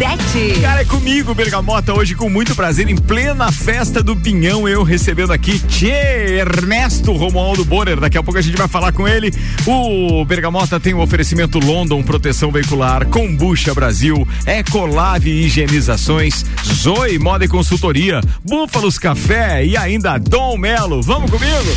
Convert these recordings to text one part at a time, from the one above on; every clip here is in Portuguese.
RC7. Cara, é comigo, Bergamota, hoje com muito prazer, em plena festa do Pinhão, eu recebendo aqui Tchê Ernesto Romualdo Borer. Daqui a pouco a gente vai falar com ele. O Bergamota tem o um oferecimento London Proteção Veicular, Combucha Brasil, Ecolave Higienizações, Zoe Moda e Consultoria, Búfalos Café e ainda Dom Melo. Vamos comigo?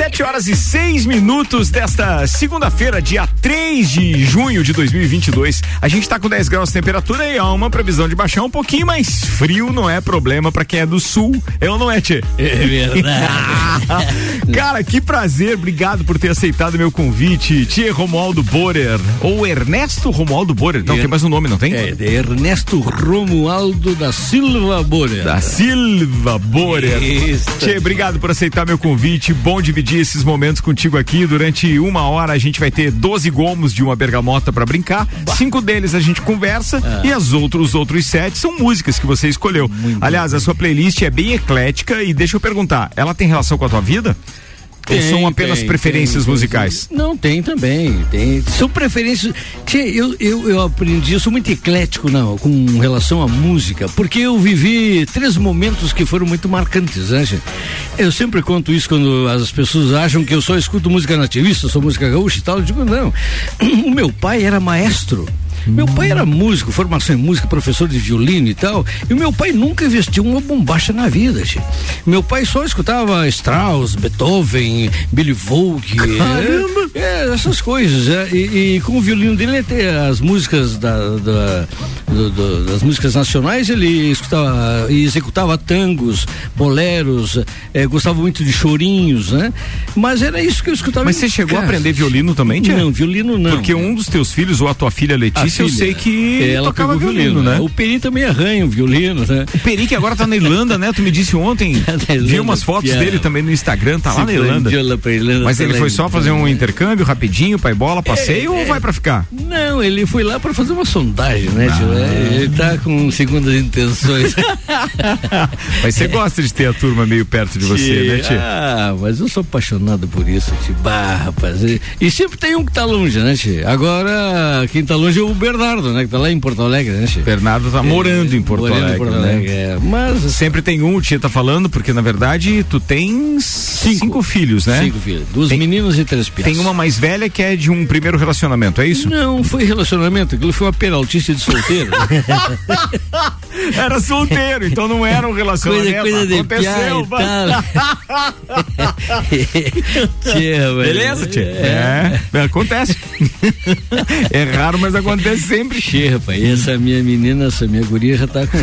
Sete horas e seis minutos desta segunda-feira, dia 3 de junho de 2022. A gente tá com 10 graus de temperatura e há uma previsão de baixar um pouquinho, mas frio não é problema para quem é do sul. Eu não é, Tchê? É verdade. Cara, que prazer. Obrigado por ter aceitado meu convite. Tchê Romualdo Borer. Ou Ernesto Romualdo Borer. Não, É- tem mais um nome, não tem? É, de Ernesto Romualdo da Silva Borer. Da Silva Borer. Isso. Tchê, obrigado por aceitar meu convite. Bom dividir esses momentos contigo aqui. Durante uma hora a gente vai ter 12 gomos de uma bergamota para brincar. Cinco deles a gente conversa Ah. e as outros, os outros sete são músicas que você escolheu. Aliás, a sua playlist é bem eclética e deixa eu perguntar, ela tem relação com a tua vida? Ou Tem, são apenas tem, preferências tem, musicais? Não, tem também. Tem. São preferências. Eu, eu, eu aprendi, eu sou muito eclético não, com relação à música, porque eu vivi três momentos que foram muito marcantes, né, gente? Eu sempre conto isso quando as pessoas acham que eu só escuto música nativista, sou música gaúcha e tal. Eu digo, não. O meu pai era maestro. Meu pai era músico, formação em música, professor de violino e tal. E meu pai nunca investiu uma bombacha na vida, gente. Meu pai só escutava Strauss, Beethoven, Billy Volk. Caramba! É, é, essas coisas. é. E, e com o violino dele, até as músicas da, da- do- do- das músicas nacionais, ele escutava e executava tangos, boleros, é, gostava muito de chorinhos, né? Mas era isso que eu escutava. Mas você chegou a casa. aprender violino também, Tia? Não, violino não. Porque um dos teus filhos, ou a tua filha A Letícia, eu sei que ela tocava pegou violino, né? O Peri também arranha o violino, né? O Peri que agora tá na Irlanda, né? Tu me disse ontem. Tá Vi umas fotos dele também no Instagram, tá lá na Irlanda. Mas tá ele lá foi só fazer um intercâmbio rapidinho, pai bola, passeio ou vai pra ficar? Não, ele foi lá para fazer uma sondagem, né, Ah. tio? É, Ele tá com segundas intenções. Mas você gosta de ter a turma meio perto de você, né, tia? Ah, mas eu sou apaixonado por isso, tio. Bah, rapaz. E, e sempre tem um que tá longe, né, tio? Agora, quem tá longe é o Bernardo, né? Que tá lá em Porto Alegre, né, tio? Bernardo tá morando em Porto Morando em Alegre, Porto né? Alegre, é. Mas, Sempre tem um, o tia tá falando, porque na verdade tu tens cinco, filhos, né? cinco filhos. Duas Tem- meninas e três pias. Tem uma mais velha que é de um primeiro relacionamento, é isso? Não, foi relacionamento, aquilo foi uma penaltice de solteiro. Era solteiro, então não era um coisa, relacionamento. coisa piá Aconteceu, mas- Beleza, tia? É. É, acontece. é raro, mas acontece sempre. Tchê, rapaz, e essa minha menina, essa minha guria já tá com,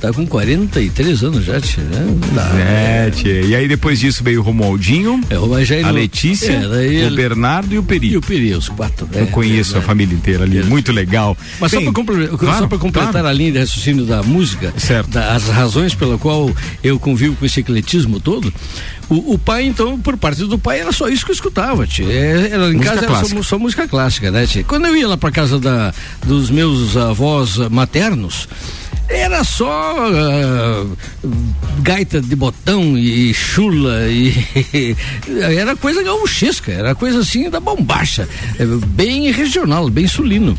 tá com 43 anos já, tchê, né? Tá. É, tia. E aí depois disso veio o Romualdinho, É, já a Letícia, é, o Bernardo e o Peri. E o Peri, os quatro. Eu é, conheço a família inteira ali, muito legal. Mas Bem, só para completar, claro, completar claro. a linha de raciocínio da música, Certo. da- as razões pela qual eu convivo com esse ecletismo todo, o, o pai, então, por parte do pai, era só isso que eu escutava, tia. É, Era, em Música casa era só, clássica. só música clássica, né, tia? Quando eu ia lá pra casa da, dos meus avós maternos, era só ah, gaita de botão e chula e era coisa gauchesca, era coisa assim da bombacha, é, bem regional, bem sulino.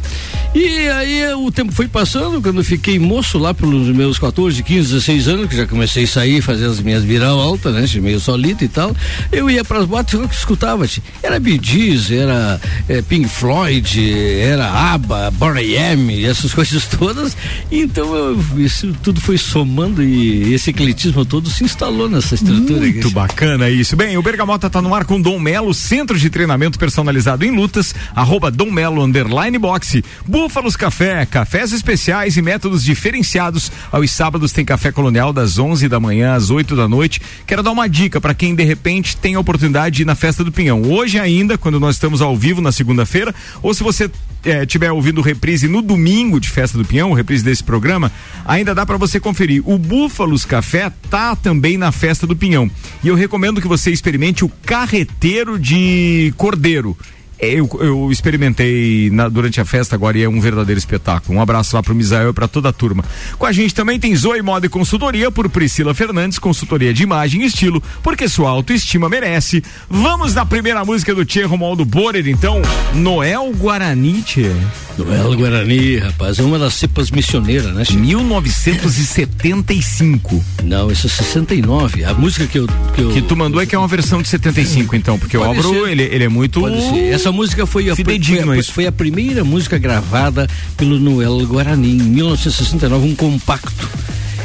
E aí o tempo foi passando, quando eu fiquei moço lá pelos meus 14, 15, 16 anos, que já comecei a sair, fazer as minhas viral alta, né, meio solito e tal, eu ia pras boates e eu escutava, tia. era Bee Gees, era eh, Pink Floyd, era ABBA, Bonnie M, essas coisas todas, então eu- isso tudo foi somando e esse ecletismo todo se instalou nessa estrutura. Muito aqui. bacana isso. Bem, o Bergamota tá no ar com Dom Melo, centro de treinamento personalizado em lutas, arroba Dom Melo, underline boxe, Búfalos Café, cafés especiais e métodos diferenciados. Aos sábados tem café colonial das 11 da manhã às 8 da noite. Quero dar uma dica para quem de repente tem a oportunidade de ir na festa do Pinhão. Hoje ainda, quando nós estamos ao vivo na segunda-feira, ou se você é, tiver ouvindo reprise no domingo de Festa do Pinhão, reprise desse programa, ainda dá para você conferir. O Búfalos Café tá também na Festa do Pinhão. E eu recomendo que você experimente o carreteiro de cordeiro. Eu, eu experimentei na, durante a festa agora e é um verdadeiro espetáculo. Um abraço lá pro Misael e pra toda a turma. Com a gente também tem Zoe Moda e Consultoria por Priscila Fernandes, consultoria de imagem e estilo, porque sua autoestima merece. Vamos na primeira música do Tchê Romualdo Borer, então, Noel Guarani, Tchê. Noel Guarani, rapaz, é uma das cepas missioneiras, né, Chico? 1975. Não, isso é 69. A música que eu. Que, eu, que tu mandou é que é uma versão de 75, então, porque o Álvaro, ele, ele é muito. Pode ser. Essa música foi a, foi, a, foi a primeira música gravada pelo Noel Guarani, em 1969, um compacto.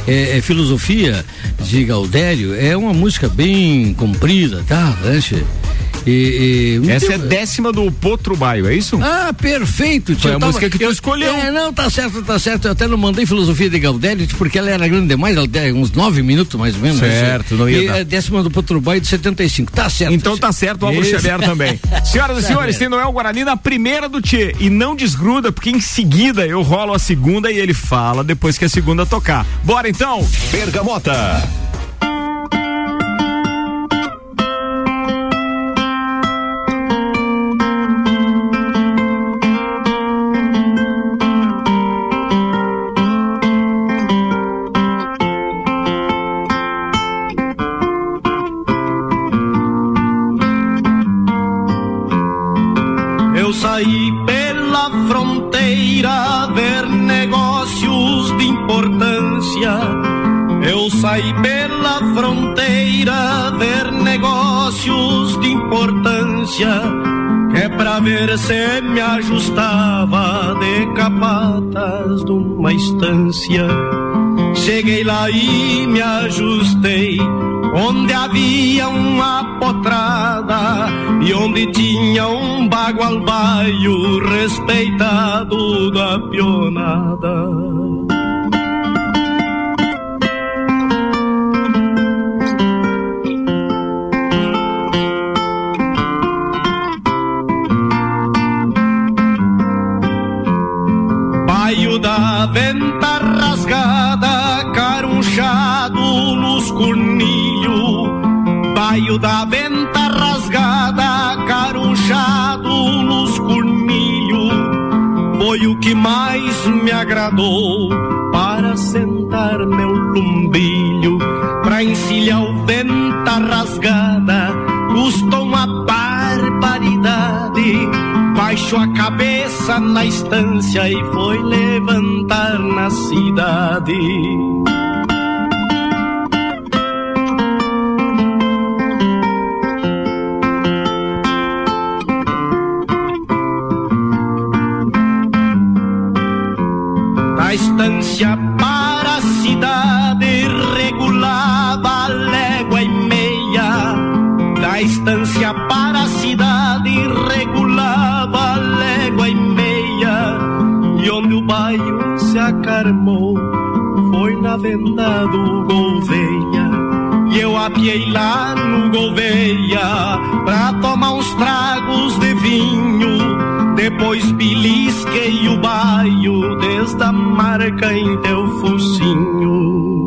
É, é, filosofia de Gaudério é uma música bem comprida, tá? Né, e, e, Essa é décima do Potro Baio, é isso? Ah, perfeito. Foi a tava, música que tu eu, escolheu. É, não, tá certo, tá certo. Eu até não mandei filosofia de Gaudelli, porque ela era grande demais, ela tem uns nove minutos mais ou menos. Certo, não ia e, dar. É décima do Potro Baio de 75. Tá certo. Então tá certo o Álvaro Xavier também. Senhoras e senhores, tem Noel Guarani na primeira do Tchê. E não desgruda, porque em seguida eu rolo a segunda e ele fala depois que a segunda tocar. Bora então? Bergamota. Importância, que é pra ver se me ajustava de capatas de uma estância. Cheguei lá e me ajustei, onde havia uma potrada e onde tinha um bagual baio respeitado da pionada. Venta rasgada, carunchado nos cornilho. Baio da venta rasgada, carunchado nos cornilho. Foi o que mais me agradou para sentar meu lumbilho. Pra encilhar o venta rasgada, custou uma barbaridade baixou a cabeça na estância e foi levantar na cidade. Da estância para a cidade regulava a légua e meia. Da estância para foi na venda do Gouveia. E eu apiei lá no Gouveia pra tomar uns tragos de vinho. Depois belisquei o baio desde a marca em teu focinho.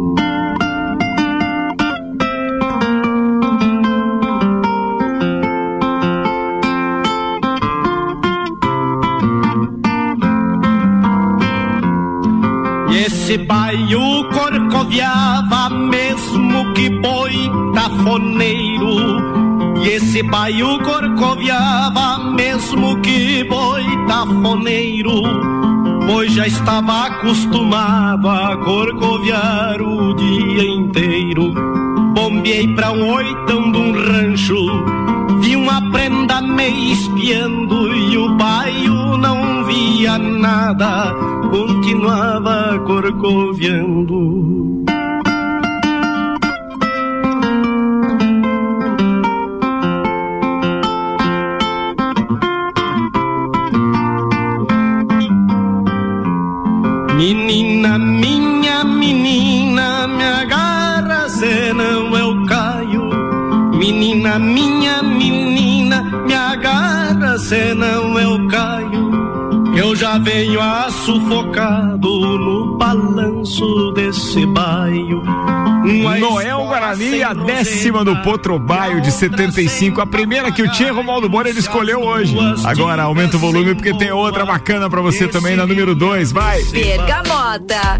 Esse baio corcoviava mesmo que boi tafoneiro. E esse baio corcoviava mesmo que boi tafoneiro. Pois já estava acostumado a corcoviar o dia inteiro. Bombeei pra um oitão de um rancho uma prenda me espiando e o baio não via nada, continuava corcoviando. Menina, minha menina, Menina, minha senão eu caio. eu já venho sufocado no balanço desse baio. Noel Guarani, a décima do Potro Baio de 75. A primeira que o Tia Romualdo Moura ele escolheu hoje. Agora aumenta o volume porque tem outra bacana para você também na número 2. Vai. Bergamota.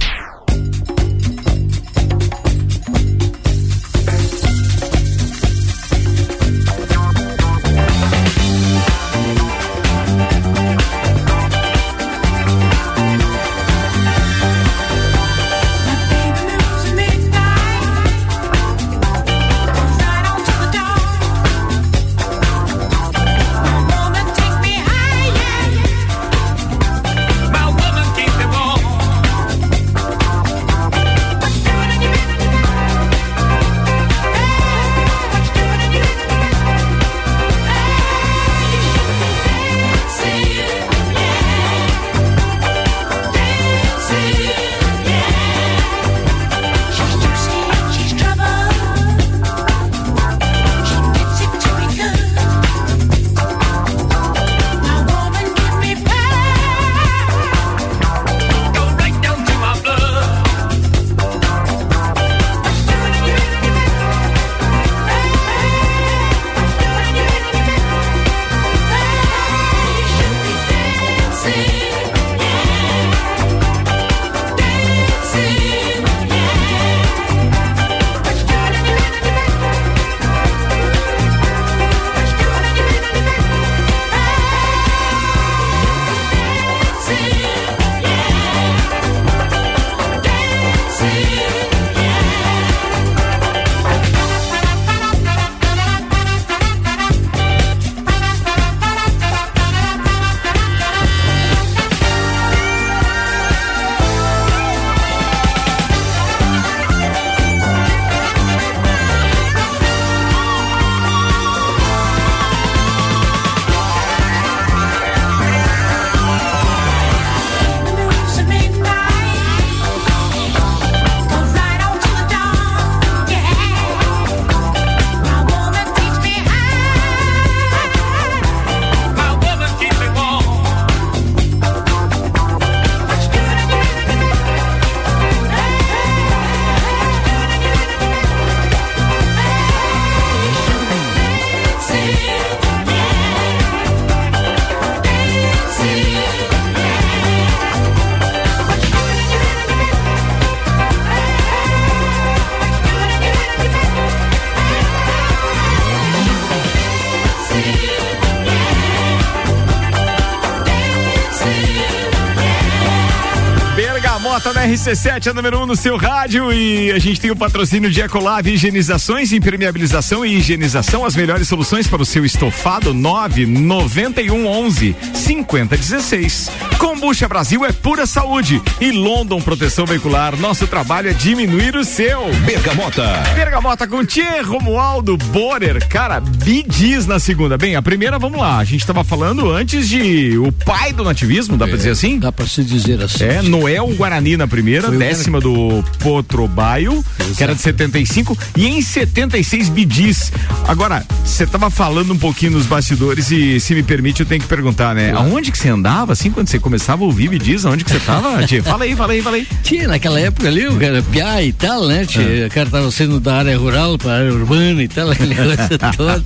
RC7 é número 1 um no seu rádio e a gente tem o patrocínio de Ecolave Higienizações, Impermeabilização e Higienização, as melhores soluções para o seu estofado 991 11 5016. Combucha Brasil é pura saúde e London Proteção Veicular, nosso trabalho é diminuir o seu. Bergamota. Bergamota com Tchê Romualdo Borer, cara, bidis na segunda. Bem, a primeira, vamos lá, a gente estava falando antes de o pai do nativismo, dá é, para dizer assim? Dá para se dizer assim. É, Noel Guarani na primeira, Foi décima do Potrobaio, que era de 75, e em 76 bidis. Agora, você tava falando um pouquinho nos bastidores e se me permite eu tenho que perguntar, né? Claro. Aonde que você andava assim quando você começava a ouvir bidis? Aonde que você tava, tia? Fala aí, fala aí, fala aí. Tia, naquela época ali, o cara piá e tal, né, tia? É. O cara tava sendo da área rural para área urbana e tal, aquele negócio todo.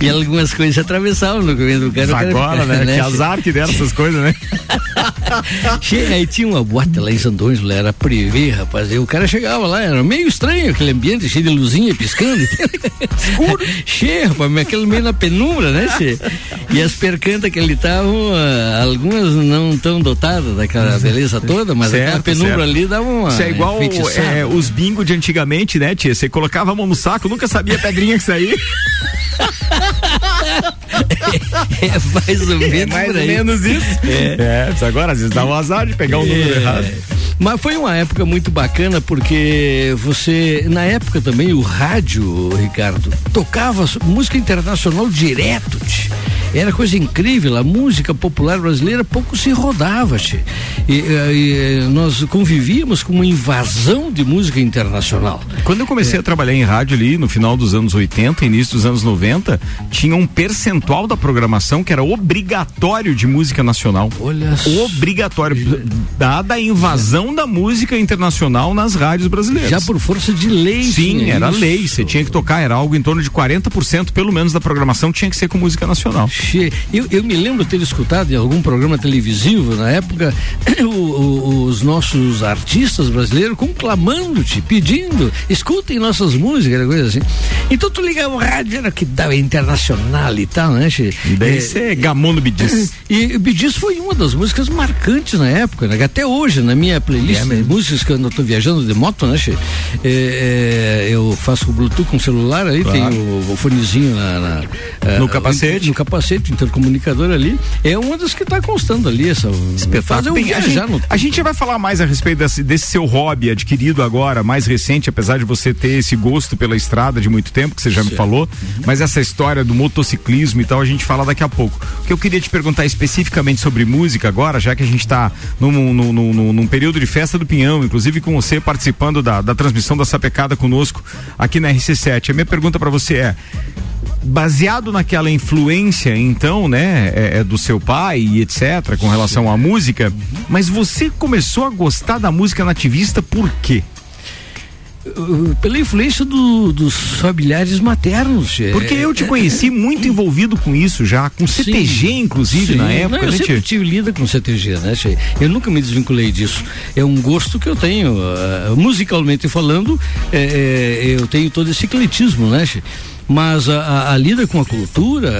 E algumas coisas se atravessavam no caminho do cara. Agora, né? né? Que azar que deram essas coisas, né? aí tinha uma boate lá em Sandões, lá era privê, rapaz. E o cara chegava lá, era meio estranho aquele ambiente, cheio de luzinha piscando. Escuro. cheio, rapaz, aquele meio na penumbra, né, che? E as percantas que ali estavam, ah, algumas não tão dotadas daquela beleza toda, mas certo, aquela penumbra certo. ali dava uma. Isso é igual é, os bingos de antigamente, né, tia? Você colocava a mão no saco, nunca sabia a pedrinha que saía. é mais ou menos. É mais ou menos isso. É. é, agora às vezes dá um azar de pegar o um número é. errado. Mas foi uma época muito bacana porque você, na época também, o rádio, Ricardo, tocava música internacional direto. Era coisa incrível, a música popular brasileira pouco se rodava. E, e, nós convivíamos com uma invasão de música internacional. Quando eu comecei é. a trabalhar em rádio ali, no final dos anos 80, início dos anos 90, tinha um percentual da programação que era obrigatório de música nacional. Olha Obrigatório. Dada a invasão da música internacional nas rádios brasileiras. Já por força de lei. Sim, era isso. lei. Você tinha que tocar, era algo em torno de 40% pelo menos da programação tinha que ser com música nacional. Eu, eu me lembro ter escutado em algum programa televisivo na época o, o, os nossos artistas brasileiros conclamando-te, pedindo, escutem nossas músicas, coisa assim. Então tu ligava o rádio, era que dava internacional e tal, né? Che? Daí é, você é, gamou no Bidis. E o Bidis foi uma das músicas marcantes na época, né? Até hoje, na minha playlist é de músicas que eu estou viajando de moto, né? É, é, eu faço o Bluetooth com o celular, aí claro. tem o, o fonezinho na, na, é, no capacete. No capacete, intercomunicador ali. É uma das que está constando ali, essa. Espetáculo. Bem, a, gente, no... a gente vai falar mais a respeito desse, desse seu hobby adquirido agora, mais recente, apesar de você ter esse gosto pela estrada de muito tempo, que você já me falou, uhum. mas essa história do motociclismo e tal, a gente fala daqui a pouco. O que eu queria te perguntar especificamente sobre música agora, já que a gente está num, num, num, num, período de festa do Pinhão, inclusive com você participando da, da transmissão da Sapecada conosco aqui na RC7. A minha pergunta para você é: baseado naquela influência, então, né, é, é, do seu pai e etc., com relação à música, mas você começou a gostar da música nativista por quê? Pela influência do, dos familiares maternos. Porque eu te conheci muito envolvido com isso já, com CTG sim, inclusive sim. na época. Não, eu né, sempre tive lida com CTG, né? Eu nunca me desvinculei disso. É um gosto que eu tenho, uh, musicalmente falando, é, é, eu tenho todo esse ecletismo, né? Mas a, a, a lida com a cultura,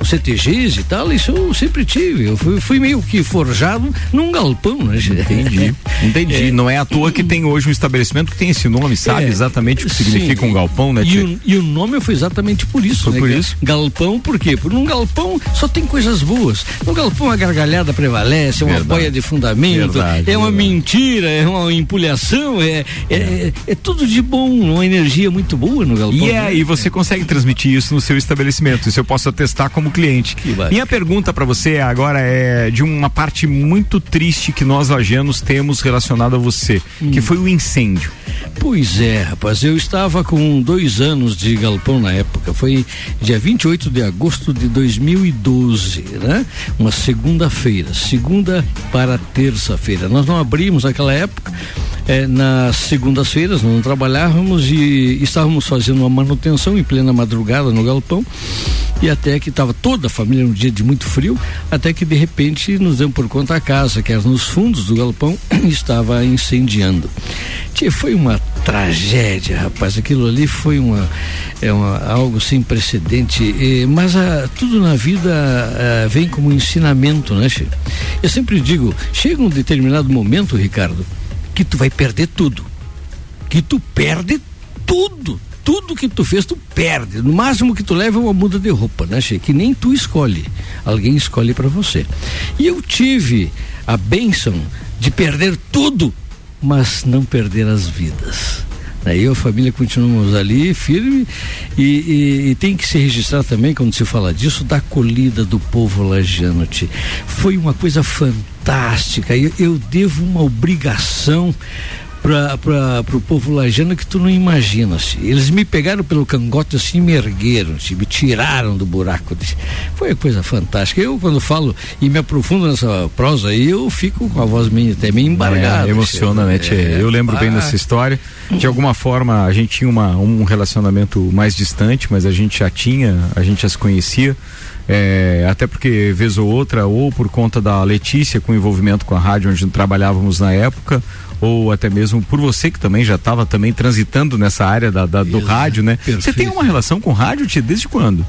a, CTGs e tal, isso eu sempre tive. Eu fui, fui meio que forjado num galpão, né? Entendi. Entendi. É, Não é à toa que tem hoje um estabelecimento que tem esse nome, sabe é, exatamente o que significa um galpão, né? E o, e o, nome foi exatamente por isso. Foi né, por isso? Galpão, por quê? Porque num galpão só tem coisas boas. No galpão a gargalhada prevalece, é uma verdade. boia de fundamento, verdade, é uma verdade. mentira, é uma empulhação, é, é, é, é, tudo de bom, uma energia muito boa no galpão. E, é, né? e você consegue consegue transmitir isso no seu estabelecimento. Isso eu posso atestar como cliente. Minha pergunta para você agora é de uma parte muito triste que nós lajanos temos relacionado a você, hum. que foi o incêndio. Pois é, rapaz, eu estava com dois anos de galpão na época. Foi dia 28 de agosto de 2012, né? Uma segunda-feira, segunda para terça-feira. Nós não abrimos naquela época é, nas segundas-feiras, não trabalhávamos e estávamos fazendo uma manutenção em plena madrugada no galpão e até que estava toda a família num dia de muito frio, até que de repente nos deu por conta a casa, que era nos fundos do galpão, estava incendiando. Tia, foi uma tragédia, rapaz. Aquilo ali foi uma, é uma algo sem precedente. E, mas tudo na vida a, vem como ensinamento, né, Che? Eu sempre digo, chega um determinado momento, Ricardo, que tu vai perder tudo. Que tu perde tudo. Tudo que tu fez, tu perde. No máximo que tu leva é uma muda de roupa, né, Che? Que nem tu escolhe. Alguém escolhe para você. E eu tive a bênção de perder tudo, mas não perder as vidas. Aí a família continuamos ali, firme, e, e, e, tem que se registrar também, quando se fala disso, da acolhida do povo lagiano. Foi uma coisa fantástica. Eu, eu devo uma obrigação para o povo lajano que tu não imaginas. Eles me pegaram pelo cangote assim, me ergueram, assim, me tiraram do buraco. Foi uma coisa fantástica. Eu, quando falo e me aprofundo nessa prosa aí, eu fico com a voz minha até meio embargada. É, emociona, né, é, Eu lembro ah, bem dessa história. De alguma forma, a gente tinha uma, um relacionamento mais distante, mas a gente já tinha, a gente já se conhecia. É, até porque, vez ou outra, ou por conta da Letícia com envolvimento com a rádio onde trabalhávamos na época, ou até mesmo por você que também já estava também transitando nessa área da, da do rádio, né? Você tem uma relação com rádio, Tia, desde quando?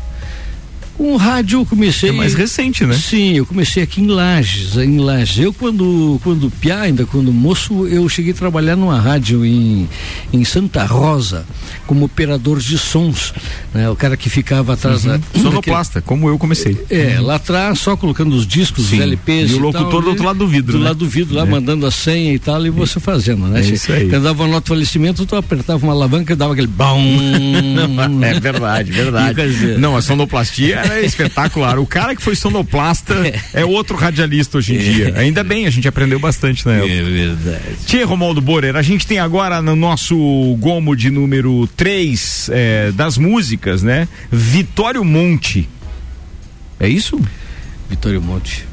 Com rádio eu comecei. É mais recente, né? Sim, eu comecei aqui em Lages, em Lages. Eu quando quando piá, ainda quando moço, eu cheguei a trabalhar numa rádio em em Santa Rosa como operador de sons, né? O cara que ficava atrás uhum. da sonoplasta, daquele... como eu comecei. É, lá atrás só colocando os discos, Sim. os LPs e, e o locutor tal, do outro lado do vidro, do né? lado do vidro lá é. mandando a senha e tal e você fazendo, né? É isso aí. Quando dava uma nota de falecimento, tu apertava uma alavanca e dava aquele bom. é verdade, verdade. Dizer, Não, a sonoplastia Era espetacular. O cara que foi sonoplasta é outro radialista hoje em dia. Ainda bem, a gente aprendeu bastante na época. É verdade. Tia Romualdo Borer, a gente tem agora no nosso gomo de número 3 é, das músicas, né? Vitório Monte. É isso? Vitório Monte.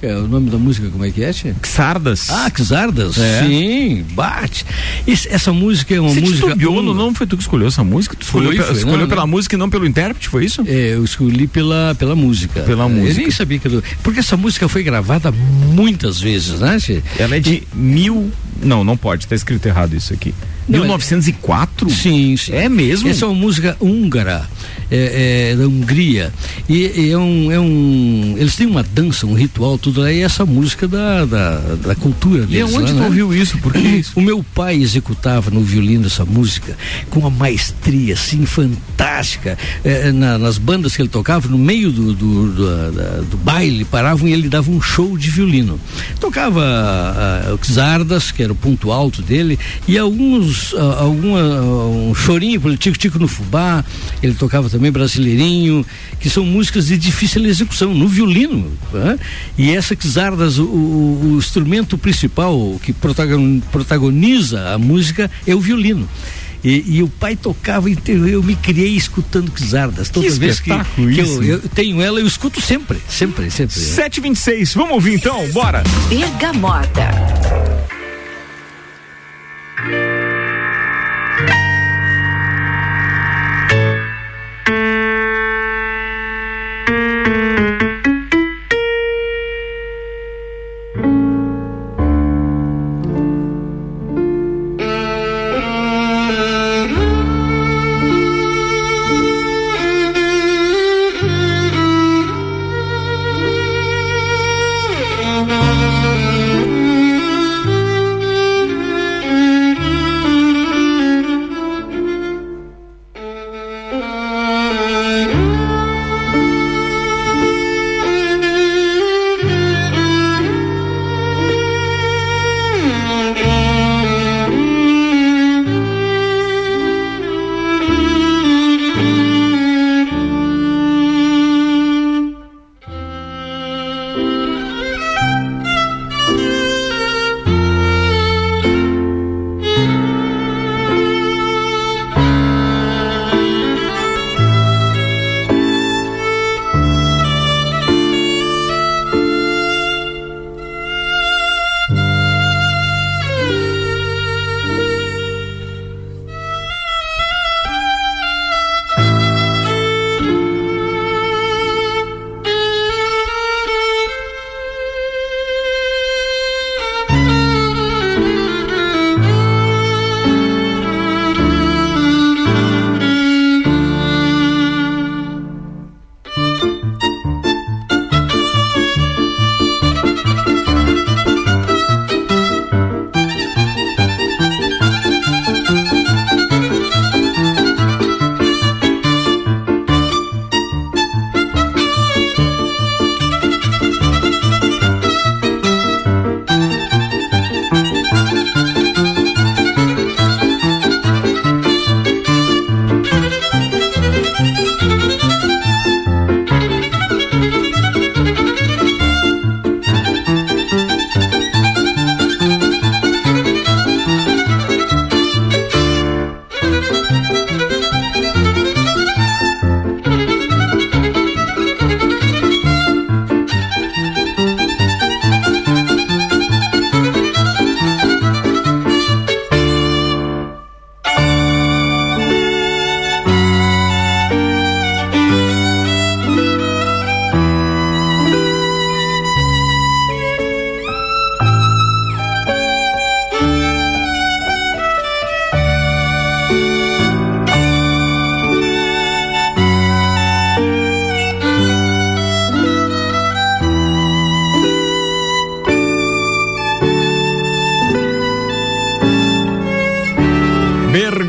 É, o nome da música, como é que é, tia? Xardas. Ah, Xardas. É. Sim, bate. Esse- essa música é uma Você música. titubeou, um- não, não foi tu que escolheu essa música? Tu escolheu, Foi, foi, escolheu não, pela não. música e não pelo intérprete, foi isso? É, eu escolhi pela, pela música. Pela Eu música. nem sabia que. eu- Porque essa música foi gravada muitas vezes, né, tia? Ela é de mil. Não, não pode, tá escrito errado isso aqui. Não, 1904? Sim, sim. É mesmo? Essa é uma música húngara, é, é, da Hungria. E, e é, um, é um. Eles têm uma dança, um ritual, tudo lá, e essa música da, da, da cultura E deles. onde lá, tu né? ouviu isso? Por que isso? O meu pai executava no violino essa música com uma maestria assim fantástica. Eh, na- nas bandas que ele tocava, no meio do, do, do, da- do baile, paravam e ele dava um show de violino. Tocava ah, o Xardas, que era o ponto alto dele, e alguns, ah, alguma, ah, um chorinho pelo Tico-Tico no Fubá, ele tocava também Brasileirinho, que são músicas de difícil execução, no violino. né? E essa Xardas, o, o- o instrumento principal que protagon- protagoniza a música é o violino. E, e o pai tocava, eu me criei escutando Xardas. Toda vez que, espetáculo que isso. eu, eu tenho ela, eu escuto sempre, sempre, sempre. 726, vamos ouvir então? Bora! Bergamota.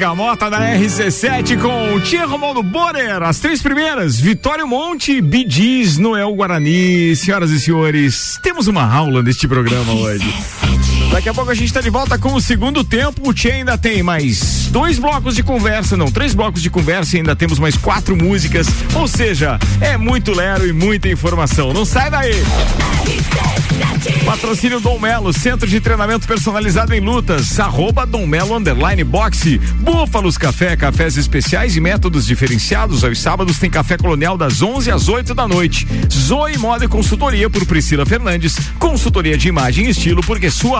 Bergamota da RC7 com o Tia Romualdo Borer. As três primeiras, Vitório Monte, Bidiz, Noel Guarani. Senhoras e senhores, temos uma aula neste programa hoje. Daqui a pouco a gente está de volta com o segundo tempo. O Tchê ainda tem mais dois blocos de conversa, não, três blocos de conversa e ainda temos mais quatro músicas. Ou seja, é muito lero e muita informação. Não sai daí! Patrocínio Dom Melo, centro de treinamento personalizado em lutas. Arroba Dom Melo Underline Boxe. Búfalos Café, cafés especiais e métodos diferenciados. Aos sábados tem café colonial das 11 às 8 da noite. Zoe Moda e Consultoria por Priscila Fernandes. Consultoria de imagem e estilo porque sua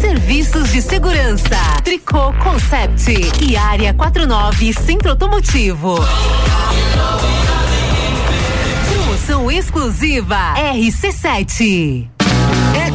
Serviços de Segurança, Tricô Concept e Área 49 Centro Automotivo. Promoção exclusiva RC7.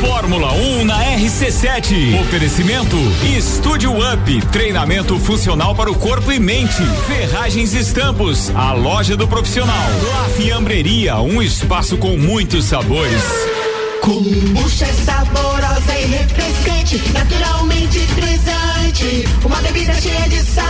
Fórmula 1 na RC7. Oferecimento Estúdio Up, treinamento funcional para o corpo e mente. Ferragens Estampos, a loja do profissional. La Fiambreria, um espaço com muitos sabores. Kombucha é saborosa e refrescante, naturalmente frisante. Uma bebida cheia de saúde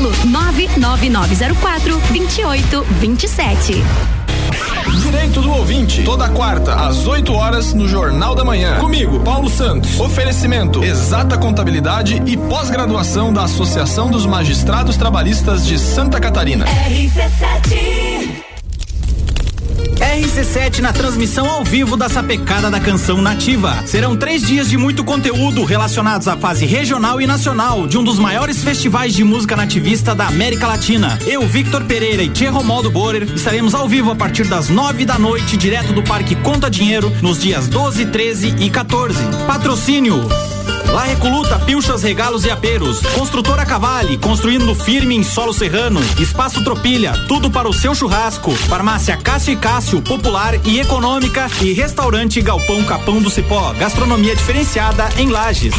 99904 2827. Direito do Ouvinte, toda quarta, às 8 horas, no Jornal da Manhã. Comigo, Paulo Santos. Oferecimento: Exata Contabilidade e pós-graduação da Associação dos Magistrados Trabalhistas de Santa Catarina. RC7 RC7 na transmissão ao vivo da Sapecada da Canção Nativa. Serão três dias de muito conteúdo relacionados à fase regional e nacional de um dos maiores festivais de música nativista da América Latina. Eu, Victor Pereira e Tia Romaldo Borer estaremos ao vivo a partir das nove da noite, direto do Parque Conta Dinheiro, nos dias 12, 13 e 14. Patrocínio. La Recoluta, pilchas, regalos e aperos. Construtora Cavale, construindo firme em solo serrano. Espaço Tropilha, tudo para o seu churrasco. Farmácia Cássio e Cássio, popular e econômica. E restaurante Galpão Capão do Cipó, gastronomia diferenciada em Lages.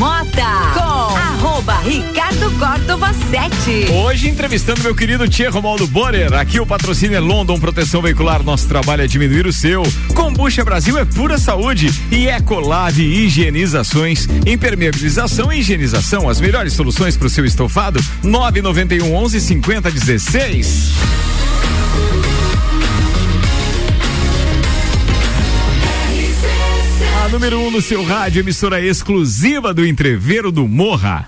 Bergamota com arroba Ricardo Córdova 7. Hoje entrevistando meu querido Tia Romaldo Borer. Aqui o patrocínio é London Proteção Veicular. Nosso trabalho é diminuir o seu. Combucha Brasil é pura saúde. E Ecolave Higienizações. Impermeabilização e higienização. As melhores soluções para o seu estofado. 991 11 50 16. Número 1 um no seu rádio, emissora exclusiva do Entreveiro do Morra.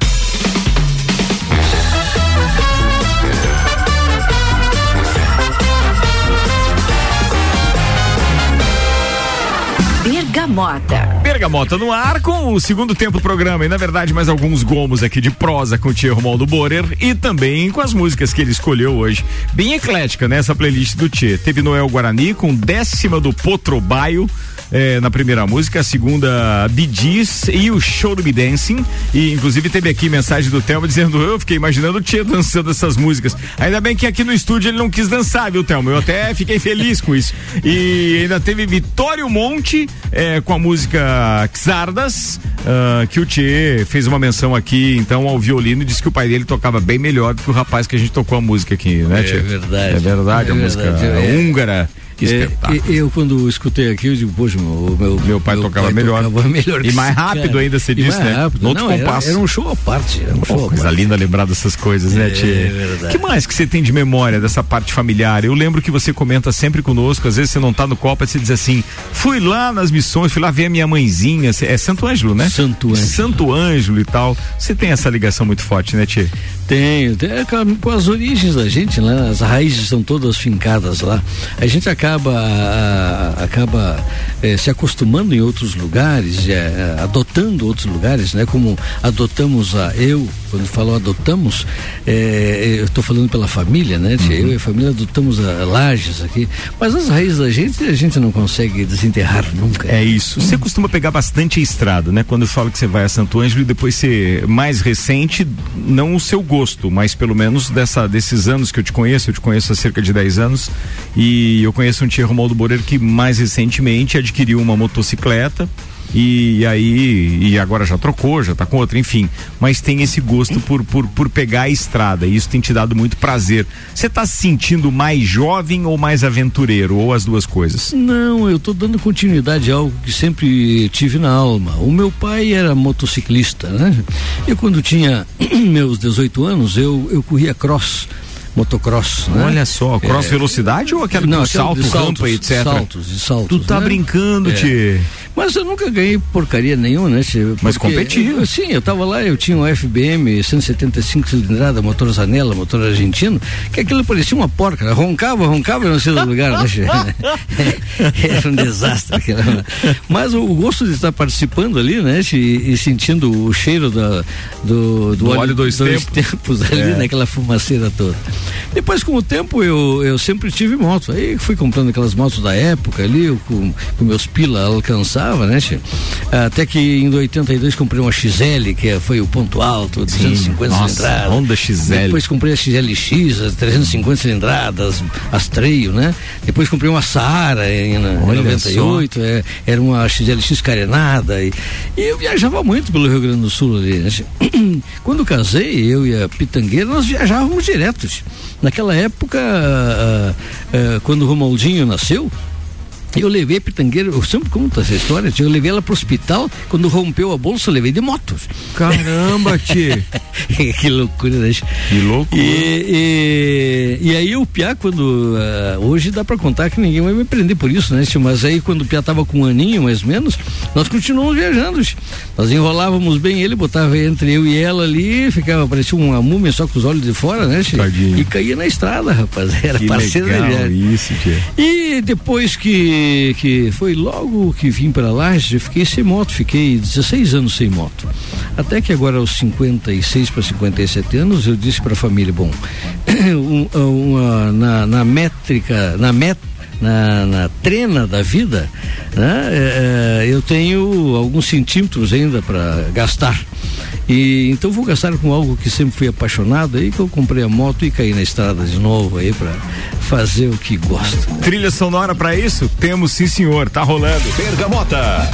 Bergamota. Bergamota no ar com o segundo tempo do programa e na verdade mais alguns gomos aqui de prosa com o Tia Romualdo Borer e também com as músicas que ele escolheu hoje. Bem eclética nessa playlist do Tia. Teve Noel Guarani com décima do Potrobaio eh, na primeira música, a segunda Bidis e o Show do Be Dancing. E inclusive teve aqui mensagem do Thelma dizendo: Eu fiquei imaginando o Tia dançando essas músicas. Ainda bem que aqui no estúdio ele não quis dançar, viu, Thelma? Eu até fiquei feliz com isso. E ainda teve Vitório Monte eh, com a música Xardas, ah, que o Tchê fez uma menção aqui, então, ao violino e disse que o pai dele tocava bem melhor do que o rapaz que a gente tocou a música aqui, né, É Tchê? verdade. É verdade, É a música verdade, é. húngara. Que É, eu, quando escutei aqui, eu digo, poxa, o meu, Meu pai tocava melhor. tocava melhor E mais rápido cara. ainda, você E disse, mais né? Rápido. No outro Não, era, compasso. era um show à parte. Era um show coisa linda lembrar dessas coisas, né, É, Tchê? é verdade. que mais que você tem de memória dessa parte familiar? Eu lembro que você comenta sempre conosco, às vezes você não tá no Copa, você diz assim, fui lá nas missões, fui lá ver a minha mãezinha, é Santo Ângelo, né? Santo Ângelo. Santo Ângelo e tal. Você tem essa ligação muito forte, né, Tchê? Tenho, tem, é com a- com as origens da gente, né? As raízes são todas fincadas lá. A gente acaba a- a- acaba eh, se acostumando em outros lugares, eh, eh, adotando outros lugares, né? Como adotamos a eu, quando falo adotamos, eh, eu estou falando pela família, né? tia? Eu e a família adotamos a, Lages aqui, mas as raízes da gente a gente não consegue desenterrar nunca. É isso. Você costuma pegar bastante a estrada, né? Quando eu falo que você vai a Santo Ângelo e depois você, mais recente, não o seu gosto, mas pelo menos dessa, desses anos que eu te conheço, eu te conheço há cerca de 10 anos, e eu conheço um tia Romualdo Boreiro que mais recentemente adquiriu uma motocicleta. E aí, e agora já trocou, já tá com outra, enfim. Mas tem esse gosto por, por, por pegar a estrada. E isso tem te dado muito prazer. Você tá se sentindo mais jovem ou mais aventureiro? Ou as duas coisas? Não, eu estou dando continuidade a algo que sempre tive na alma. O meu pai era motociclista, né? Eu quando tinha meus 18 anos, eu, eu corria cross, motocross, né? Olha só, cross É, velocidade ou aquela não, com aquela salto, de saltos, rampa, etc? Saltos e saltos. Tu tá né? brincando, É. Tchê. Mas eu nunca ganhei porcaria nenhuma, né, Tchê? Mas competiu. sim, eu tava lá, eu tinha um FBM 175 cilindrada, motor Zanella, motor argentino, que aquilo parecia uma porca, né? roncava, roncava não sei do lugar, né, Tchê? Era um desastre aquilo. né? Mas o, gosto de estar participando ali, né, Tchê, e, sentindo o cheiro da, do, do, Do óleo dois tempos ali, É. naquela fumaceira toda. Depois, com o tempo, eu, eu sempre tive moto. Aí fui comprando aquelas motos da época ali, eu com, com meus pila alcançava, né, Tchê? Até que em 82 comprei uma XL, que é- foi o ponto alto, 250 nossa, cilindradas. Honda XL. Depois comprei a XLX, as 350 cilindradas, as Trail, né? Depois comprei uma Saara em, na- em Olha 98, é, era uma XLX carenada. E, e eu viajava muito pelo Rio Grande do Sul ali, né? Quando casei, eu e a Pitangueira, nós viajávamos diretos. Naquela época, ah, ah, quando o Romaldinho nasceu, Eu levei a Pitangueira, eu sempre conto essa história, eu levei ela pro hospital, quando rompeu a bolsa, eu levei de moto. Caramba, tio. que loucura, né? Que loucura. E, e, e aí o Piá, quando. Uh, hoje dá pra contar que ninguém vai me prender por isso, né? Mas aí quando o Piá tava com um aninho, mais ou menos, nós continuamos viajando. Nós enrolávamos bem ele, botava entre eu e ela ali, ficava, parecia uma múmia só com os olhos de fora, né? Tadinho. E caía na estrada, rapaz. Era Que parceiro da legal viagem. isso, tia. E depois que, que foi logo que vim para lá, eu fiquei sem moto, fiquei 16 anos sem moto. Até que agora aos 56 para 57 anos eu disse para a família, bom, um- uma- na, na métrica, na meta na, na trena da vida, né? É, é, eu tenho alguns centímetros ainda para gastar. E então vou gastar com algo que sempre fui apaixonado, aí que eu comprei a moto e caí na estrada de novo aí para fazer o que gosto. Trilha sonora pra isso? Temos sim, senhor. Tá rolando. Bergamota.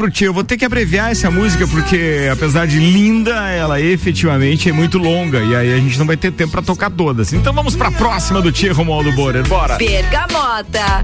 Pro tio, eu vou ter que abreviar essa música, porque apesar de linda, ela efetivamente é muito longa. E aí a gente não vai ter tempo pra tocar todas. Então vamos pra próxima do tio Romualdo Borer. Bora! Bergamota.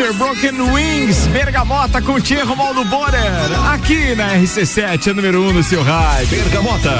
Mr. Broken Wings, Bergamota com Tia Romualdo Borer, aqui na RC7, a número 1 um no seu rádio. Bergamota.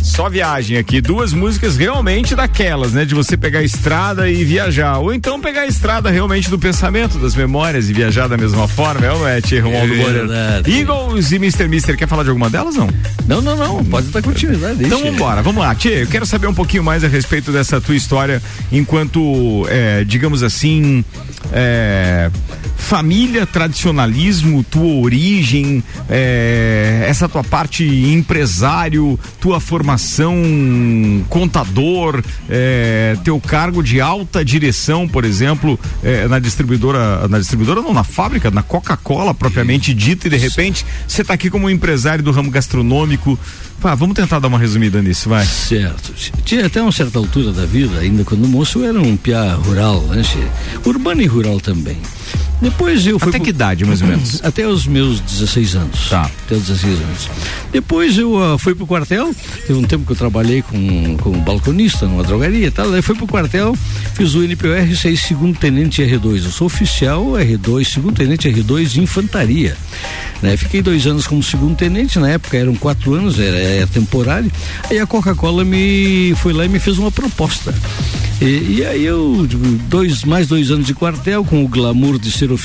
Só viagem aqui, duas músicas realmente daquelas, né? De você pegar a estrada e viajar. Ou então pegar a estrada realmente do pensamento, das memórias e viajar da mesma forma, é ou não é, Tia Romualdo É Borer? Eagles e Mr. Mr. Quer falar de alguma delas, não? Não, não, não. Pode dar continuidade. Então deixa. vambora, vamos lá. Tia, eu quero saber um pouquinho mais a respeito dessa tua história enquanto, é, digamos assim, é, família, tradicionalismo, tua origem, é, essa tua parte empresário, tua formação contador, é, teu cargo de alta direção, por exemplo, é, na distribuidora, na distribuidora não, na fábrica, na Coca-Cola propriamente dita e de repente você está aqui como empresário do ramo gastronômico. Pá, vamos tentar dar uma resumida nisso, vai. Certo. Tinha até uma certa altura da vida, ainda quando moço, era um piá rural, né? Urbano e rural também. Depois eu fui. Até que idade, mais ou menos? Até os meus 16 anos. Tá. Até os 16 anos. Depois eu ah, fui pro quartel, teve um tempo que eu trabalhei com, com balconista numa drogaria e tal. Aí fui pro quartel, fiz o NPR 6 segundo tenente R2. Eu sou oficial R2, segundo tenente R2 de infantaria. Né? Fiquei dois anos como segundo tenente, na época eram quatro anos, era, era temporário. Aí a Coca-Cola me foi lá e me fez uma proposta. E, e aí eu, dois, mais dois anos de quartel, com o glamour de ser oficial,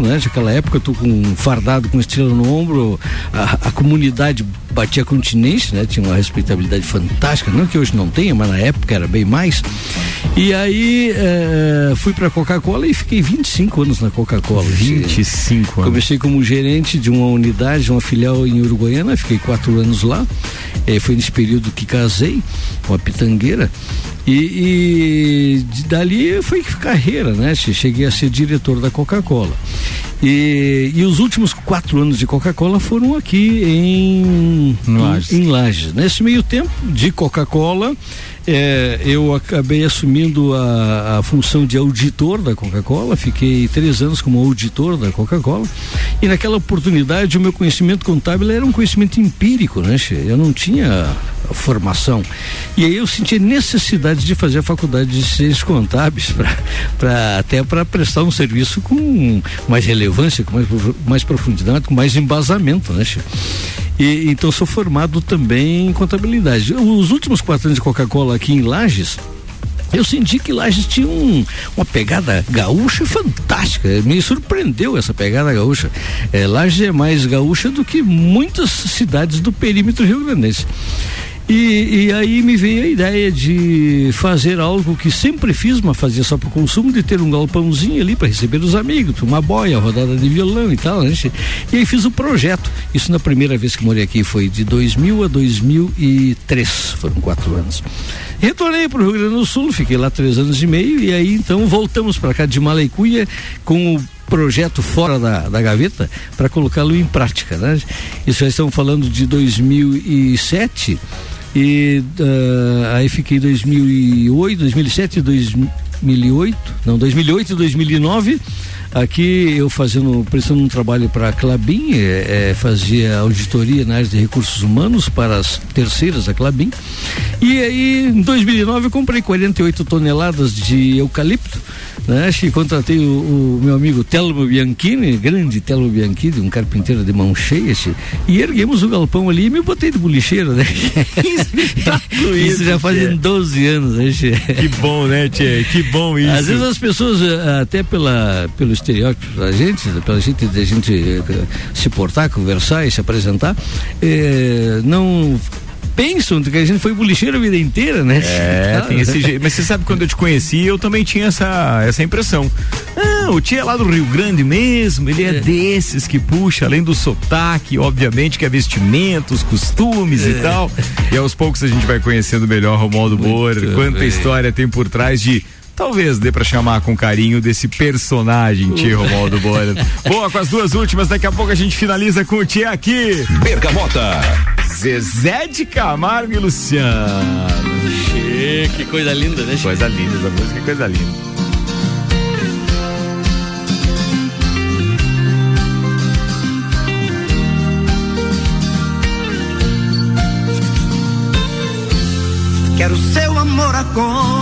né? Naquela época, tô com fardado com estrela no ombro, a, a comunidade batia continência, né? Tinha uma respeitabilidade fantástica, não que hoje não tenha, mas na época era bem mais. E aí eh, fui pra Coca-Cola e fiquei 25 anos na Coca-Cola. 25 anos. Comecei como gerente de uma unidade, uma filial em Uruguaiana, fiquei quatro anos lá. Eh, foi nesse período que casei com a pitangueira. E, e dali foi carreira, né? Cheguei a ser diretor da Coca-Cola. E, e os últimos quatro anos de Coca-Cola foram aqui em Lages. Em, em Lages. Nesse meio tempo de Coca-Cola, é, eu acabei assumindo a, a, função de auditor da Coca-Cola, fiquei três anos como auditor da Coca-Cola e naquela oportunidade o meu conhecimento contábil era um conhecimento empírico, né? Eu não tinha formação e aí eu senti necessidade de fazer a faculdade de ciências contábeis para até para prestar um serviço com mais relevância, com mais, mais profundidade, com mais embasamento, né? E, então sou formado também em contabilidade. Os últimos quatro anos de Coca-Cola aqui em Lages, eu senti que Lages tinha um, uma pegada gaúcha fantástica. Me surpreendeu essa pegada gaúcha. É, Lages é mais gaúcha do que muitas cidades do perímetro rio-grandense. E, e, aí me veio a ideia de fazer algo que sempre fiz, mas fazia só para consumo, de ter um galpãozinho ali para receber os amigos, uma boia, rodada de violão e tal. Né? E aí fiz o projeto. Isso na primeira vez que morei aqui foi de 2000 a 2003, foram quatro anos. Retornei para o Rio Grande do Sul, fiquei lá três anos e meio e aí então voltamos para cá de Malecuia com o projeto fora da, da gaveta para colocá-lo em prática, né? Isso já estamos falando de 2007 e uh, aí fiquei 2008, 2007, 2008, não, 2008 e 2009 aqui eu fazendo, prestando um trabalho para a Clabin, é, é, fazia auditoria na área de recursos humanos para as terceiras da Clabin. E aí, em 2009, eu comprei 48 toneladas de eucalipto né? Que contratei o, o, meu amigo Telmo Bianchini, grande Telmo Bianchini, um carpinteiro de mão cheia, e erguemos o galpão ali e me botei de bolicheiro, né? isso, isso já fazem 12 anos, né, tchê? Que bom, né, Tchê? Que bom isso. Às vezes as pessoas, eh, até pela, pelo estereótipo da gente, pela gente de a gente eh, se portar, conversar e se apresentar, eh, não pensam que a gente foi bolicheiro a vida inteira, né? É, tem esse jeito. Mas você sabe, quando eu te conheci, eu também tinha essa, essa impressão. Ah, o tio é lá do Rio Grande mesmo, ele é, é, desses que puxa, além do sotaque, obviamente, que é vestimentos, costumes é. e tal. E aos poucos a gente vai conhecendo melhor Romualdo Borer, quanta bem. história tem por trás de talvez dê para chamar com carinho desse personagem, tio Romualdo Borer. Boa, com as duas últimas, daqui a pouco a gente finaliza com o Tia aqui. Bergamota. Zezé de Camargo e Luciano. Che, que coisa linda, né? Coisa linda, essa música é coisa linda. Quero seu amor agora,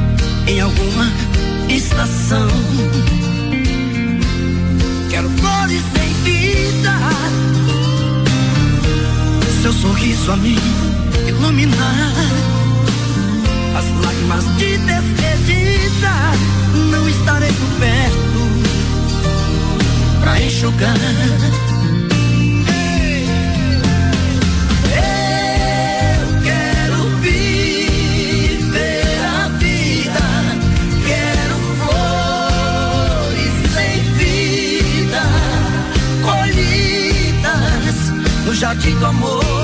em alguma estação. Quero flores sem vida seu sorriso a mim iluminar. As lágrimas de despedida não estarei por perto pra enxugar. Jardim do amor.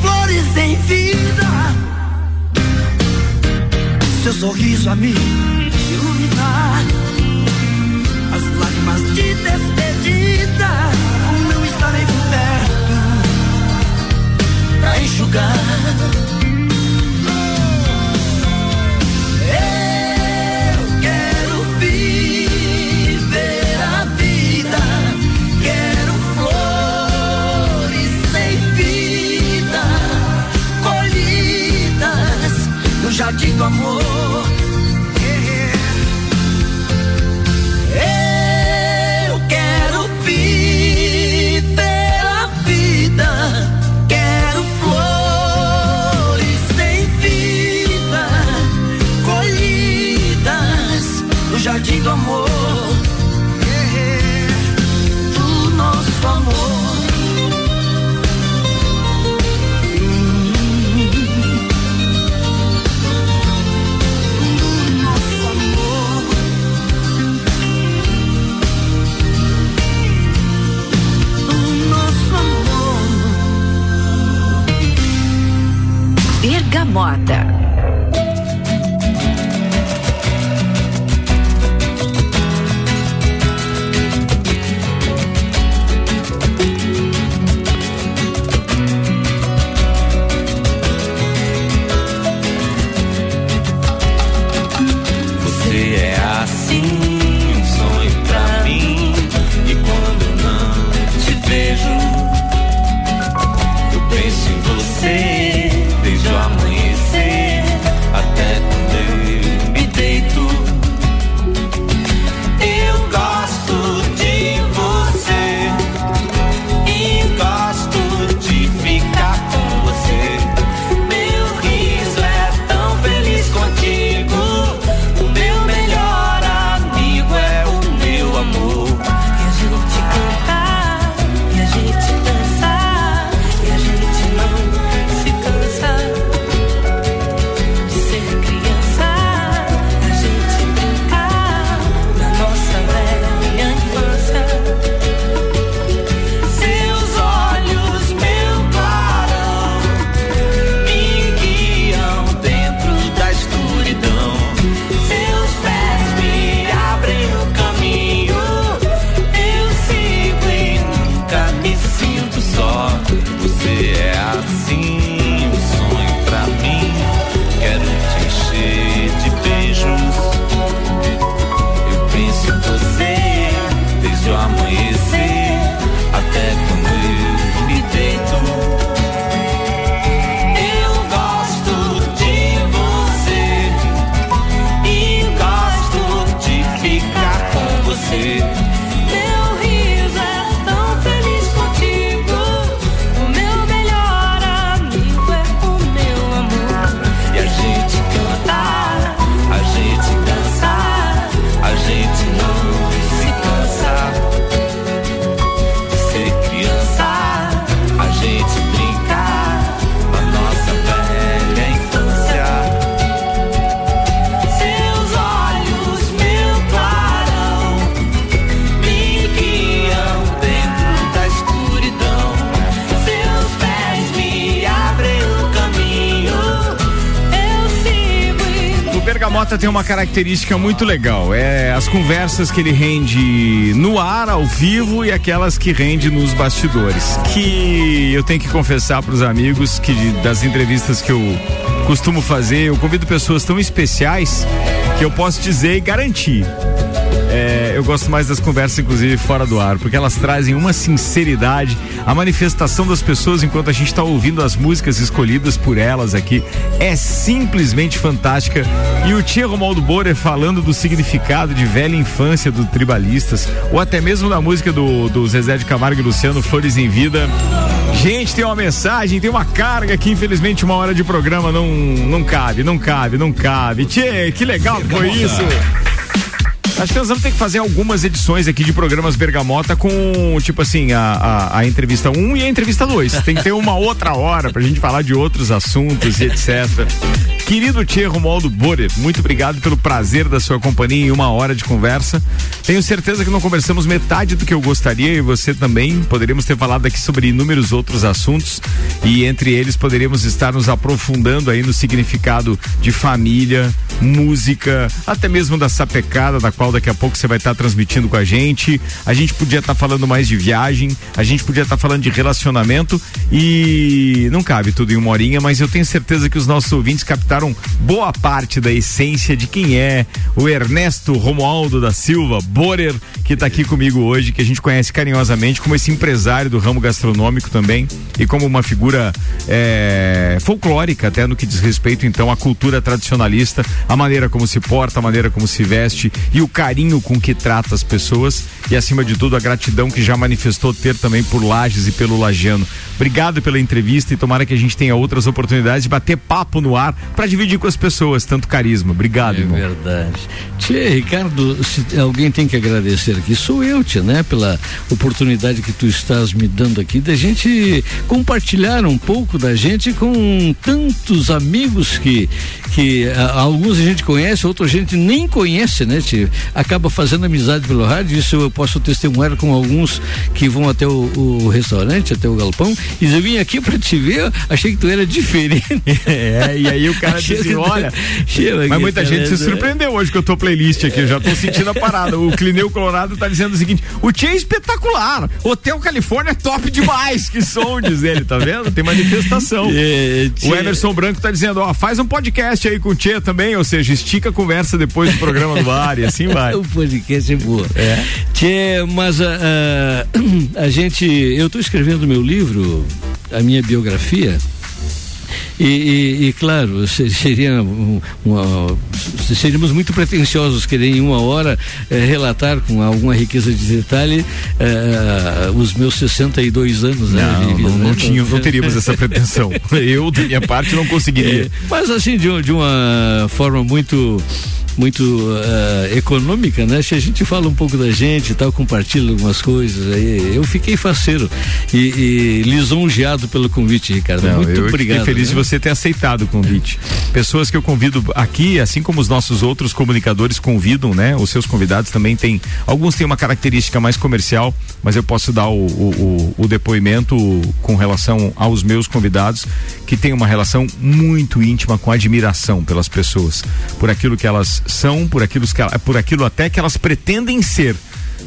Flores em vida, seu sorriso a mim de despedida, não estarei perto pra enxugar característica muito legal. É as conversas que ele rende no ar, ao vivo, e aquelas que rende nos bastidores. Que eu tenho que confessar para os amigos que das entrevistas que eu costumo fazer, eu convido pessoas tão especiais que eu posso dizer e garantir. É, eu gosto mais das conversas, inclusive, fora do ar, porque elas trazem uma sinceridade, a manifestação das pessoas enquanto a gente está ouvindo as músicas escolhidas por elas aqui é simplesmente fantástica. E o Tia Romualdo Borer falando do significado de velha infância do Tribalistas, ou até mesmo da música do, do Zezé de Camargo e Luciano, Flores em Vida. Gente, tem uma mensagem, tem uma carga que infelizmente uma hora de programa não, não cabe, não cabe, não cabe. Tchê, que legal que foi isso! Acho que nós vamos ter que fazer algumas edições aqui de programas Bergamota com, tipo assim, a, a, a entrevista 1 um e a entrevista 2. Tem que ter uma outra hora pra gente falar de outros assuntos e etc. Querido Tia Romualdo Borer, muito obrigado pelo prazer da sua companhia em uma hora de conversa. Tenho certeza que não conversamos metade do que eu gostaria e você também. Poderíamos ter falado aqui sobre inúmeros outros assuntos e entre eles poderíamos estar nos aprofundando aí no significado de família, música, até mesmo da sapecada, da qual daqui a pouco você vai estar transmitindo com a gente. A gente podia estar falando mais de viagem, a gente podia estar falando de relacionamento e não cabe tudo em uma horinha, mas eu tenho certeza que os nossos ouvintes captaram boa parte da essência de quem é o Ernesto Romualdo da Silva Borer, que está aqui comigo hoje, que a gente conhece carinhosamente como esse empresário do ramo gastronômico também e como uma figura é, folclórica até no que diz respeito então à cultura tradicionalista, a maneira como se porta, a maneira como se veste e o carinho com que trata as pessoas e acima de tudo a gratidão que já manifestou ter também por Lages e pelo Lagiano. Obrigado pela entrevista e tomara que a gente tenha outras oportunidades de bater papo no ar para dividir com as pessoas tanto carisma. Obrigado, É irmão. verdade. Tia, Ricardo, se alguém tem que agradecer aqui, sou eu, tia, né? Pela oportunidade que tu estás me dando aqui da gente compartilhar um pouco da gente com tantos amigos que, que a- alguns a gente conhece, outros a gente nem conhece, né, tia? Acaba fazendo amizade pelo rádio, isso eu posso testemunhar com alguns que vão até o, o restaurante, até o galpão, e eu vim aqui pra te ver, achei que tu era diferente. É, e aí o cara disse, olha, mas muita aqui, gente se surpreendeu hoje com a tua playlist aqui, eu já tô sentindo a parada. O Clineu Colorado tá dizendo o seguinte, o Tia é espetacular, Hotel Califórnia é top demais, que som, diz ele, tá vendo? Tem manifestação. É, O Emerson Branco tá dizendo, ó, faz um podcast aí com o Tia também, ou seja, estica a conversa depois do programa do ar e assim vai. O podcast é boa. É. Tchê, mas a, a, a gente. Eu estou escrevendo meu livro, a minha biografia. E, e- e, claro, se- seria um- uma, seríamos muito pretensiosos querer em uma hora eh, relatar com alguma riqueza de detalhe eh, os meus 62 anos. né, Não, de vida, não, né? não, tinha, não teríamos essa pretensão. Eu, da minha parte, não conseguiria. É, mas assim, de, de uma forma muito muito eh, econômica, né? Se a gente fala um pouco da gente e tal, compartilha algumas coisas aí, eu fiquei faceiro e, e lisonjeado pelo convite, Ricardo. Não, muito eu obrigado. Fiquei feliz né? de você ter aceitado o convite. Pessoas que eu convido aqui, assim como os nossos outros comunicadores convidam, né? Os seus convidados também têm. Alguns têm uma característica mais comercial, mas eu posso dar o, o, o- o depoimento com relação aos meus convidados, que tem uma relação muito íntima com admiração pelas pessoas, por aquilo que elas são, por aquilo, que, ela- por aquilo até que elas pretendem ser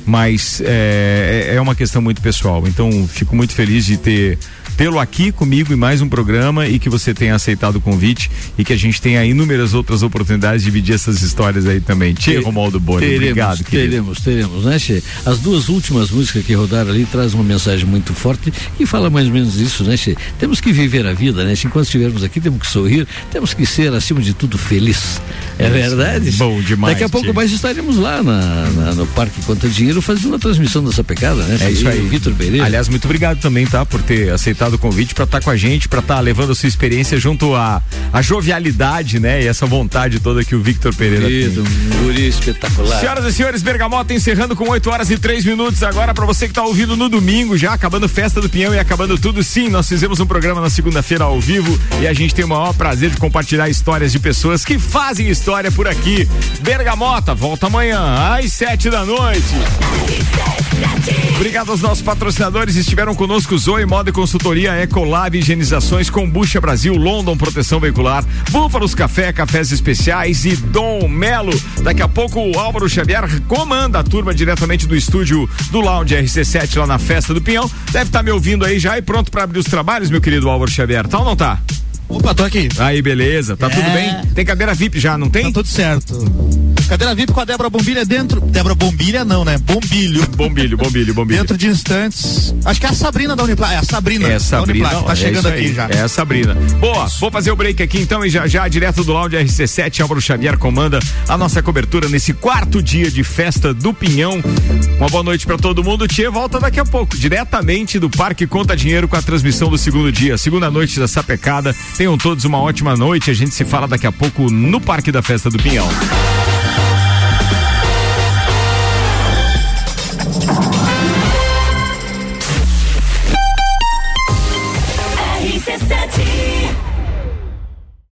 mas é, é é uma questão muito pessoal. Então, fico muito feliz de ter tê-lo aqui comigo em mais um programa e que você tenha aceitado o convite e que a gente tenha inúmeras outras oportunidades de dividir essas histórias aí também. Tia Romualdo Boni, Teremos, obrigado, querido. teremos, teremos, né, Che? As duas últimas músicas que rodaram ali trazem uma mensagem muito forte e fala mais ou menos isso, né, Che? Temos que viver a vida, né? Enquanto estivermos aqui, temos que sorrir, temos que ser, acima de tudo, feliz. É verdade? bom demais, Daqui a pouco mais estaremos lá na, na- no Parque Conta Dinheiro fazendo a transmissão dessa pecada, né? É isso aí. Vitor Pereira. Aliás, muito obrigado também, tá? Por ter aceitado o convite para estar com a gente, para estar levando a sua experiência junto à à jovialidade, né? E essa vontade toda que o Victor Pereira Querido, tem. guri espetacular. Senhoras e senhores, Bergamota encerrando com 8 horas e 3 minutos agora para você que tá ouvindo no domingo, já acabando festa do Pinhão e acabando tudo. Sim, nós fizemos um programa na segunda-feira ao vivo e a gente tem o maior prazer de compartilhar histórias de pessoas que fazem história por aqui. Bergamota, volta amanhã às 7 da noite. Obrigado aos nossos patrocinadores, estiveram conosco Zoe Moda e Consultoria, Ecolab Higienizações, Combucha Brasil, London Proteção Veicular, Búfalos Café, Cafés Especiais e Dom Melo. Daqui a pouco o Álvaro Xavier comanda a turma diretamente do estúdio do Lounge RC7 lá na Festa do Pinhão. Deve estar me ouvindo aí já e pronto para abrir os trabalhos, meu querido Álvaro Xavier. Tá ou não tá? Opa, tô aqui. Aí, beleza. Tá É. tudo bem? Tem cadeira VIP já, não tem? Tá tudo certo. Cadeira VIP com a Débora Bombilha dentro. Débora Bombilha não, né? Bombilho. Bombilho, bombilho, bombilho. Dentro de instantes. Acho que é a Sabrina da Uniplac. É a Sabrina. É da Sabrina, Uniplac. Tá é chegando aqui aí, já. É a Sabrina. Boa, vou fazer o break aqui então e já já direto do Lounge RC7, Álvaro Xavier comanda a nossa cobertura nesse quarto dia de festa do Pinhão. Uma boa noite pra todo mundo. Tia volta daqui a pouco, diretamente do Parque Conta Dinheiro com a transmissão do segundo dia, segunda noite da Sapecada. Tenham todos uma ótima noite. A gente se fala daqui a pouco no Parque da Festa do Pinhão.